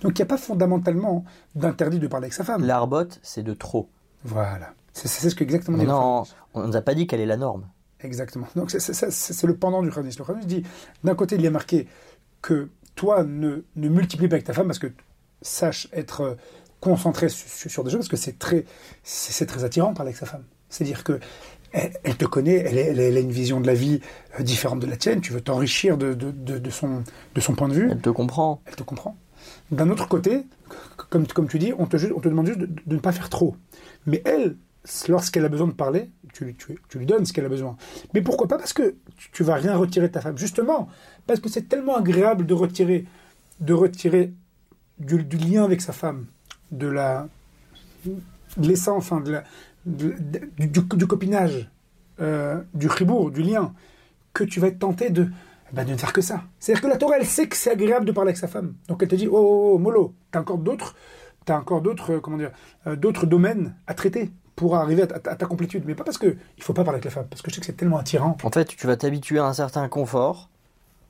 Donc il n'y a pas fondamentalement d'interdit de parler avec sa femme. L'arbote, c'est de trop. Voilà. C'est ce que exactement dit non, on nous a pas dit quelle est la norme. Exactement. Donc c'est- le pendant du Khanis. Le Khanis dit, d'un côté, il y a marqué que toi, ne, ne multiplie pas avec ta femme parce que sache être euh, concentré sur, sur des choses parce que c'est très, c'est c'est très attirant de parler avec sa femme. C'est-à-dire que elle, elle te connaît, elle, a une vision de la vie euh, différente de la tienne, tu veux t'enrichir de, de, de- de son, de son point de vue, Elle te comprend. elle te comprend. D'un autre côté, comme, comme tu dis, on te, on te demande juste de, de ne pas faire trop. Mais elle, lorsqu'elle a besoin de parler, tu, lui- tu, tu lui donnes ce qu'elle a besoin. Mais pourquoi pas Parce que tu, tu vas rien retirer de ta femme. Justement, parce que c'est tellement agréable de retirer, de retirer du, du lien avec sa femme, de la de l'essence, enfin, de la- du, du copinage, euh, du ribourg, du lien, que tu vas être tenté de, ben, de ne faire que ça. C'est-à-dire que la Torah, elle sait que c'est agréable de parler avec sa femme. Donc elle te dit, oh, oh, oh mollo, t'as encore d'autres, t'as encore d'autres, euh, comment dire, euh, d'autres domaines à traiter pour arriver à, ta- à ta complétude. Mais pas parce que il faut pas parler avec la femme, parce que je sais que c'est tellement attirant. En fait, tu vas t'habituer à un certain confort.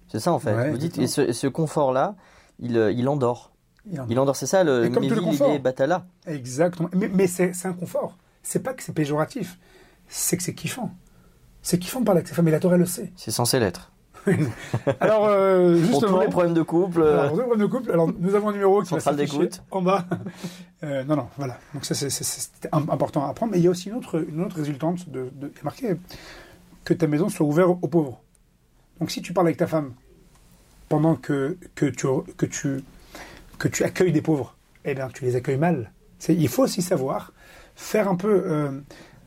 C'est ça en fait. Ouais, Vous dites, et ce, confort-là, il, il endort. Il en- Il endort, c'est ça le Et comme tout le Méville, confort. Batala. Exactement. Mais, c'est un confort. C'est pas que c'est péjoratif, c'est que c'est kiffant. C'est kiffant de parler avec sa femme, et la Torah le sait. C'est censé l'être. Alors, euh, Pour justement. tous les problèmes de couple. euh, Alors, problème de couple. Alors, nous avons un numéro qui va d'écoute. en bas. Euh, non, non, voilà. Donc ça, c'est- c'est- c'est im- important à apprendre. Mais il y a aussi une autre, une autre résultante de, de marqué que ta maison soit ouverte aux pauvres. Donc si tu parles avec ta femme pendant que, que, tu, que, tu, que tu accueilles des pauvres, eh bien, tu les accueilles mal. Il faut aussi savoir faire un peu... Euh,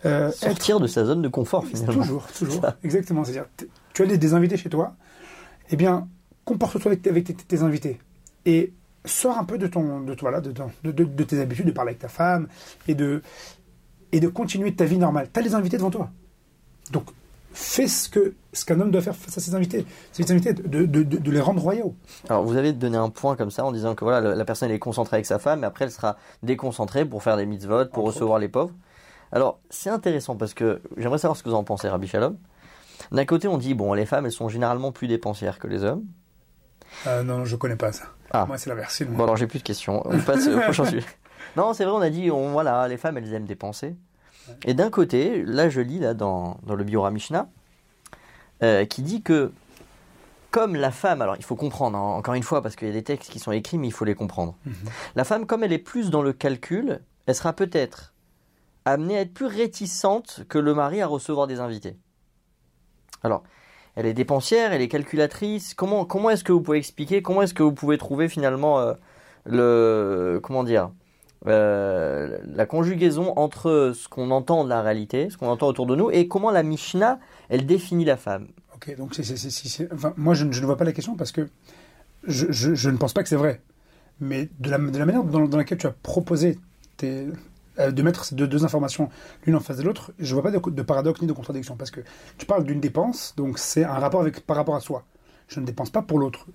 euh, être- sortir de sa zone de confort finalement. Toujours, toujours. Exactement. C'est-à-dire, tu as des, des invités chez toi, eh bien, comporte-toi avec, tes- avec tes, tes invités. Et sors un peu de, ton, de, toi, là, de, ton- de, de- de tes habitudes, de parler avec ta femme, et de, et de continuer ta vie normale. Tu as les invités devant toi. Donc, fais ce que ce qu'un homme doit faire face à ses invités. Ses invités, de, de, de, de les rendre royaux. Alors vous avez donné un point comme ça en disant que voilà la personne elle est concentrée avec sa femme, mais après elle sera déconcentrée pour faire des mitzvot, pour recevoir les pauvres. Alors c'est intéressant parce que j'aimerais savoir ce que vous en pensez, Rabbi Shalom. D'un côté on dit bon les femmes elles sont généralement plus dépensières que les hommes. Euh, non, je connais pas ça. Ah. Moi, c'est l'inverse. Bon alors j'ai plus de questions. On passe au prochain sujet. Non c'est vrai on a dit on, voilà les femmes elles aiment dépenser. Et d'un côté là je lis là dans, dans le Biora Mishnah euh, qui dit que comme la femme, alors il faut comprendre, hein, encore une fois, parce qu'il y a des textes qui sont écrits, mais il faut les comprendre. La femme, comme elle est plus dans le calcul, elle sera peut-être amenée à être plus réticente que le mari à recevoir des invités. Alors, elle est dépensière, elle est calculatrice. Comment, comment est-ce que vous pouvez expliquer Comment est-ce que vous pouvez trouver finalement euh, le comment dire euh, la conjugaison entre ce qu'on entend de la réalité, ce qu'on entend autour de nous, et comment la Mishnah elle définit la femme. Ok, donc c'est, enfin, moi je, ne- je ne vois pas la question parce que je, je- je ne pense pas que c'est vrai. Mais de la, de la manière dans, dans laquelle tu as proposé tes- euh, de mettre ces deux, deux informations l'une en face de l'autre, je ne vois pas de, de paradoxe ni de contradiction parce que tu parles d'une dépense, donc c'est un rapport avec, par rapport à soi. Je ne dépense pas pour l'autre.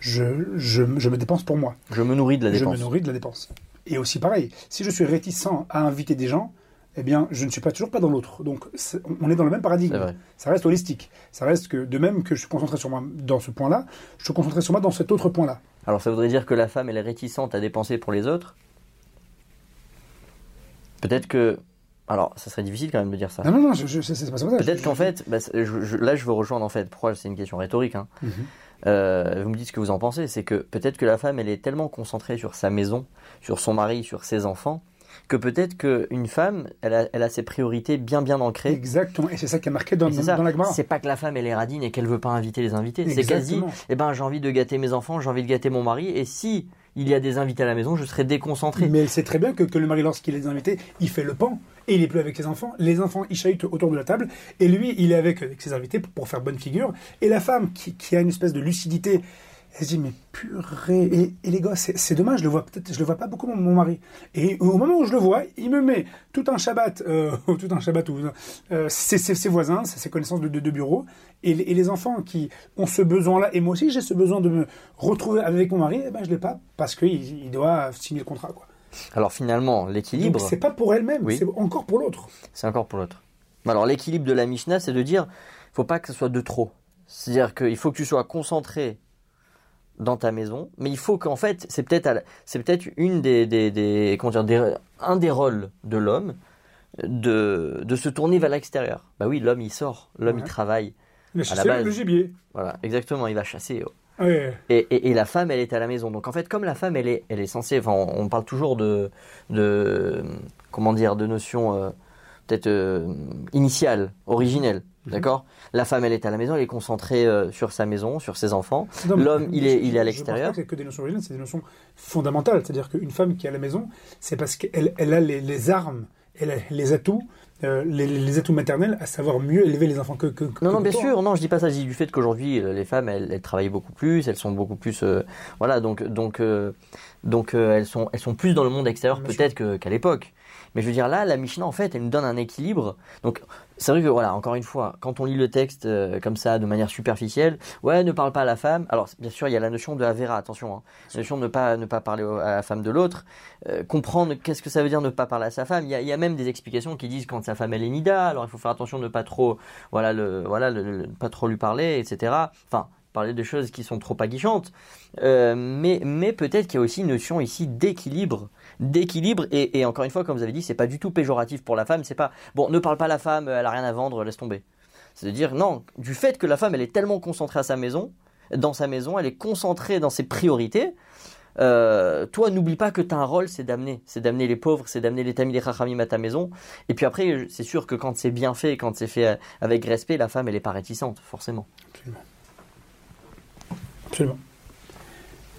Je, je, je me dépense pour moi. Je me nourris de la Je dépense. me nourris de la dépense. Et aussi pareil, si je suis réticent à inviter des gens, eh bien, je ne suis pas toujours pas dans l'autre. Donc, on est dans le même paradigme. Ça reste holistique. Ça reste que, de même que je suis concentré sur moi dans ce point-là, je suis concentré sur moi dans cet autre point-là. Alors ça voudrait dire que la femme elle est réticente à dépenser pour les autres? Peut-être que... Alors ça serait difficile quand même de dire ça. Non, non, non, c'est, pas ça. Peut-être qu'en fait, bah, c'est- je- je- là je veux rejoindre en fait, pourquoi c'est une question rhétorique, hein. Mhm. Euh, vous me dites ce que vous en pensez, c'est que peut-être que la femme elle est tellement concentrée sur sa maison, sur son mari, sur ses enfants, que peut-être qu'une femme, elle a, elle a ses priorités bien bien ancrées. Exactement. Et c'est ça qui est marqué dans, ça. dans la Gemara. C'est pas que la femme elle est radine et qu'elle veut pas inviter les invités. C'est quasi, eh ben j'ai envie de gâter mes enfants, j'ai envie de gâter mon mari. Et si il y a des invités à la maison, je serai déconcentré. Mais elle sait très bien que, que le mari, lorsqu'il est invité, il fait le pan et il est plus avec ses enfants. Les enfants, ils chahutent autour de la table et lui, il est avec, avec ses invités pour, faire bonne figure. Et la femme, qui, a une espèce de lucidité, elle se dit mais purée. Et, les gars, c'est dommage, je le vois peut-être, je le vois pas beaucoup mon, mari. Et au moment où je le vois, il me met tout un Shabbat, euh, tout un Shabbat, euh, ses, voisins, ses ses connaissances de, de, bureau, et, les- enfants qui ont ce besoin-là. Et moi aussi, j'ai ce besoin de me retrouver avec mon mari. Et ben je l'ai pas parce qu'il il doit signer le contrat, quoi. Alors finalement, l'équilibre, c'est pas pour elle-même, Oui. c'est encore pour l'autre. c'est encore pour l'autre. Alors l'équilibre de la Mishnah, c'est de dire, faut pas que ce soit de trop. C'est-à-dire qu'il faut que tu sois concentré dans ta maison, mais il faut qu'en fait, c'est peut-être, c'est peut-être une des, des, des- comment dire, des- un des rôles de l'homme de, de se tourner vers l'extérieur. Bah oui, l'homme il sort, l'homme Ouais. il travaille. La chasseur, base. le gibier. Voilà, exactement, il va chasser. Et, et- et la femme, elle est à la maison. Donc en fait, comme la femme, elle est, elle est censée. Enfin, on, on parle toujours de, de, comment dire, de notions euh, peut-être euh, initiales, originelles. Mhm. D'accord? La femme, elle est à la maison, elle est concentrée euh, sur sa maison, sur ses enfants. L'homme, il est, il est à l'extérieur. C'est que des notions originales, c'est des notions fondamentales. C'est-à-dire qu'une femme qui est à la maison, c'est parce qu'elle elle a les, les armes, elle a les atouts, euh, les, les atouts maternels à savoir mieux élever les enfants que. que que Non, non, bien toi. sûr. Non, je dis pas ça. Je dis du fait qu'aujourd'hui, euh, les femmes, elles, elles travaillent beaucoup plus. Elles sont beaucoup plus, euh, voilà. Donc, donc, euh, donc, elles sont, elles sont plus dans le monde extérieur peut-être qu'à l'époque. Mais je veux dire là, la Mishnah, en fait, elle nous donne un équilibre. Donc, c'est vrai que voilà, encore une fois, quand on lit le texte euh, comme ça, de manière superficielle, ouais, ne parle pas à la femme. Alors, bien sûr, il y a la notion de Avera, attention, hein. la notion de ne pas, ne pas parler à la femme de l'autre. Euh, comprendre qu'est-ce que ça veut dire ne pas parler à sa femme. Il y, a, il y a même des explications qui disent quand sa femme elle est nida, alors il faut faire attention de ne pas trop, voilà, le, voilà, le- pas trop lui parler, etc. Enfin, parler de choses qui sont trop aguichantes. Euh, mais mais peut-être qu'il y a aussi une notion ici d'équilibre, d'équilibre. Et, encore une fois, comme vous avez dit, c'est pas du tout péjoratif pour la femme. C'est pas bon, ne parle pas la femme, elle a rien à vendre, laisse tomber. C'est de dire non, du fait que la femme elle est tellement concentrée à sa maison, dans sa maison, elle est concentrée dans ses priorités. Euh, toi, n'oublie pas que tu as un rôle, c'est d'amener, c'est d'amener les pauvres, c'est d'amener les tamis, les chachamim à ta maison. Et puis après, c'est sûr que quand c'est bien fait, quand c'est fait euh, avec respect, la femme, elle est pas réticente, forcément. Absolument.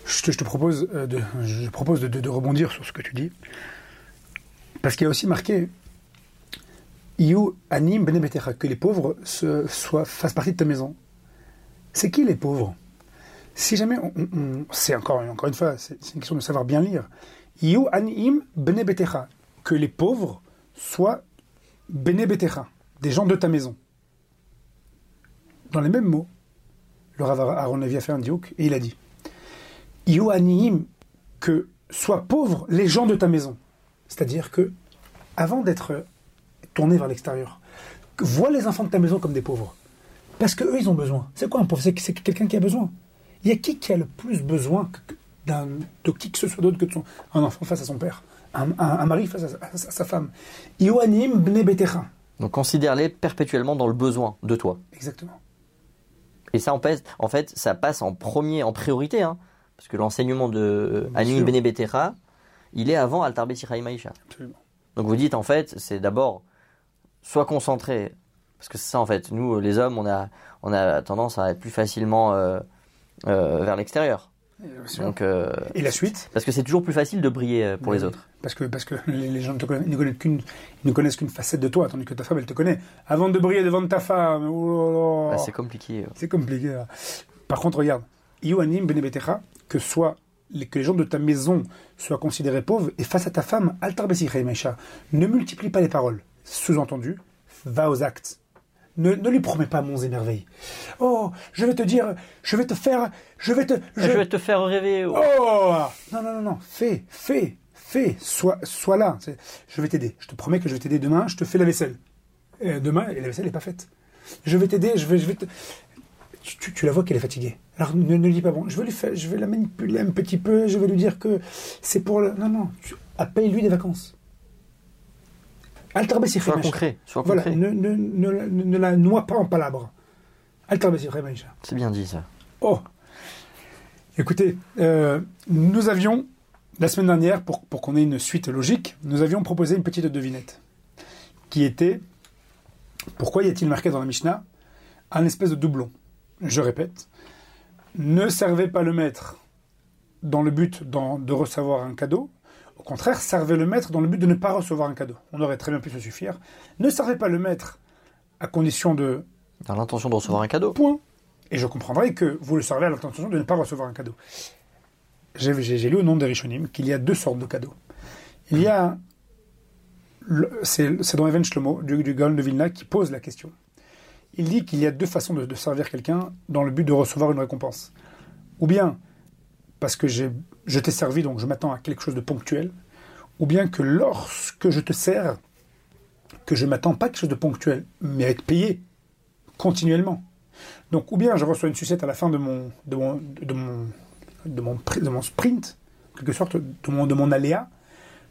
Je te, propose, euh, de, rebondir sur ce que tu dis. Parce qu'il y a aussi marqué Iou anim que les pauvres soient, fassent partie de ta maison. C'est qui les pauvres? Si jamais c'est encore, une fois, c'est une question de savoir bien lire. Iou anim bene betecha, que les pauvres soient bene betecha, des gens de ta maison. Dans les mêmes mots, le Rav Aaron a fait un diouk et il a dit Yohanim, que soient pauvres les gens de ta maison. C'est-à-dire que, avant d'être tourné vers l'extérieur, vois les enfants de ta maison comme des pauvres. Parce que eux, ils ont besoin. C'est quoi un pauvre? C'est quelqu'un qui a besoin. Il y a qui qui a le plus besoin d'un- de qui que ce soit d'autre que de son, un enfant face à son père, un, un- un mari face à, sa- à sa- à sa femme. Yohanim bne betecha. Donc considère-les perpétuellement dans le besoin de toi. Exactement. Et ça, en fait, en fait ça passe en premier, en priorité, hein, parce que l'enseignement de Bien Anim. Bene Betera, il est avant Altar Betichaim Maïcha. Donc vous dites, en fait, c'est d'abord, sois concentré, parce que c'est ça, en fait, nous, les hommes, on a, on a tendance à être plus facilement euh, euh, vers l'extérieur. Donc, euh, Et la suite parce que c'est toujours plus facile de briller euh, pour les autres. Parce que, parce que les gens ne, te connaissent, ils ne connaissent qu'une, facette de toi, tandis que ta femme, elle te connaît. Avant de briller devant ta femme, oh là. Bah, c'est compliqué. euh. c'est compliqué. Par contre, regarde, Ioanim benebetecha, que soit les, que les gens de ta maison soient considérés pauvres, et face à ta femme, altar ne multiplie pas les paroles. Sous-entendu, va aux actes. Ne, ne lui promets pas monts et merveilles. Oh, je vais te dire, je vais te faire, je vais te, Je vais te faire rêver. oh. Oh Non, non, non, non. Fais, fais, fais. Sois, sois là. Je vais t'aider. Je te promets que je vais t'aider demain. Je te fais la vaisselle. Et demain, la vaisselle n'est pas faite. Je vais t'aider. Je vais, je vais te... Tu, tu- tu la vois qu'elle est fatiguée. Alors ne, ne lui dis pas bon. Je vais lui faire, je vais la manipuler un petit peu. Je vais lui dire que c'est pour le. Non, non. Tu... Paye-lui des vacances. Altar Sois concret. Sois Voilà. concret. Ne, ne, ne, la- ne la noie pas en palabres. Altar. C'est bien dit ça. Oh Écoutez, euh, nous avions La semaine dernière, pour, pour qu'on ait une suite logique, nous avions proposé une petite devinette qui était pourquoi y a-t-il marqué dans la Mishnah un espèce de doublon? Je répète, ne servez pas le maître dans le but de recevoir un cadeau. Au contraire, servez le maître dans le but de ne pas recevoir un cadeau. On aurait très bien pu se suffire. Ne servez pas le maître à condition de Dans l'intention de recevoir un cadeau. point. Et je comprendrai que vous le servez à l'intention de ne pas recevoir un cadeau. J'ai lu au nom des Rishonim qu'il y a deux sortes de cadeaux. Il y a, c'est c'est dans Even Shlomo, du, du Gaon de Vilna, qui pose la question. Il dit qu'il y a deux façons de, servir quelqu'un dans le but de recevoir une récompense. Ou bien parce que je t'ai servi, donc je m'attends à quelque chose de ponctuel, ou bien que lorsque je te sers, que je m'attends pas à quelque chose de ponctuel, mais à être payé continuellement. Donc, ou bien je reçois une sucette à la fin de mon, de mon, de mon, de mon, sprint, en quelque sorte, de mon, de mon aléa,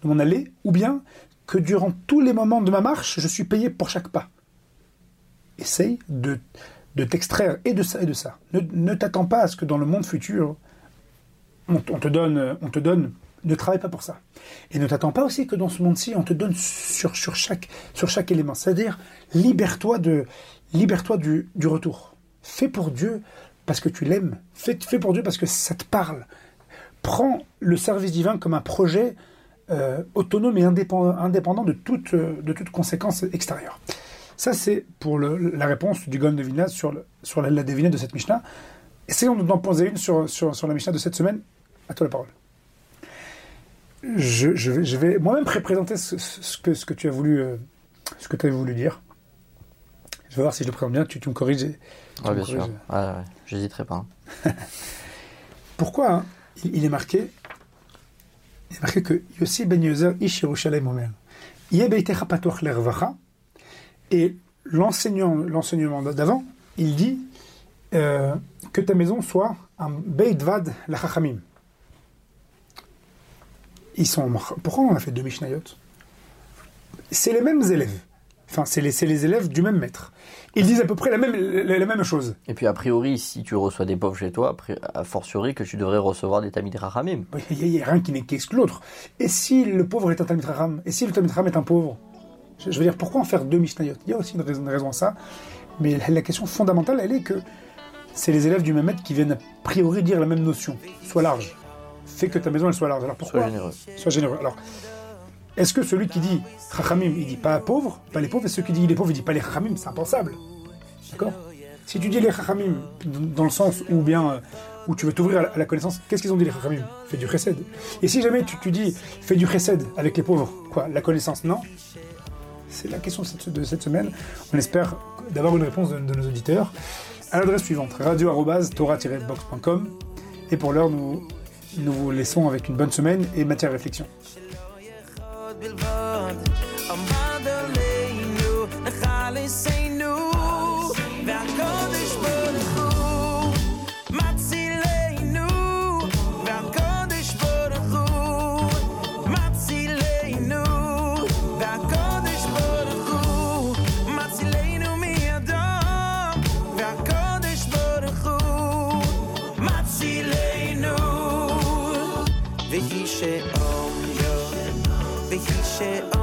de mon allée, ou bien que durant tous les moments de ma marche, je suis payé pour chaque pas. Essaye de, de t'extraire et de ça et de ça. Ne, ne t'attends pas à ce que dans le monde futur, on, te donne, on te donne, ne travaille pas pour ça. Et ne t'attends pas aussi que dans ce monde-ci, on te donne sur, sur, chaque, sur chaque élément. C'est-à-dire, libère-toi de, libère-toi du, du retour. Fais pour Dieu parce que tu l'aimes. Fais, pour Dieu parce que ça te parle. Prends le service divin comme un projet euh, autonome et indépendant, indépendant de, toute, de toute conséquence extérieure. Ça, c'est pour le- la réponse du Gon de Vilna sur, le- sur la, la devinette de cette Mishnah. Essayons d'en poser une sur, sur, sur la Mishnah de cette semaine. À toi la parole. Je, je vais, je vais moi-même représenter ce, ce que, ce que tu as voulu, euh, ce que tu as voulu dire. Je vais voir si je le présente bien. Tu, tu me corriges. tu Ouais, me bien sûr. corriges. Ouais, ouais, J'hésiterai pas. hein. Pourquoi hein, il, il est marqué Il est marqué que Yossi ben Yozer ish Yerushalayim omer. Yeh beitecha patuach lervacha. Et l'enseignant, l'enseignement d'avant, il dit euh, que ta maison soit un beit vad la chachamim. Ils sont pourquoi on a fait deux mishnayot? C'est les mêmes élèves. Enfin, c'est les, les élèves du même maître. Ils disent à peu près la même, la, la même chose. Et puis, a priori, si tu reçois des pauvres chez toi, a fortiori que tu devrais recevoir des tamid rachamim. Il n'y a, rien qui n'est- qui exclut l'autre. Et si le pauvre est un Talmid Chacham Et si le Talmid Chacham est un pauvre? Je, veux dire, pourquoi en faire deux Mishnayot Il y a aussi une raison, une raison à ça. Mais la, question fondamentale, elle est que c'est les élèves du même maître qui viennent a priori dire la même notion. Sois large. Fais que ta maison elle soit large. Alors pourquoi? Sois généreux. Sois généreux. Alors, est-ce que celui qui dit Chachamim, il dit pas pauvre, pas les pauvres, et celui qui dit les pauvres, il dit pas les Chachamim C'est impensable. D'accord? Si tu dis les Chachamim dans le sens où bien où tu veux t'ouvrir à la- à la connaissance, qu'est-ce qu'ils ont dit les Chachamim? Fais du chesed. Et si jamais tu, tu dis fais du chesed avec les pauvres, quoi La connaissance, non? C'est la question de cette semaine. On espère d'avoir une réponse de, nos auditeurs à l'adresse suivante radio-tora-box.com. Et pour l'heure, nous, vous laissons avec une bonne semaine et matière à réflexion. shit.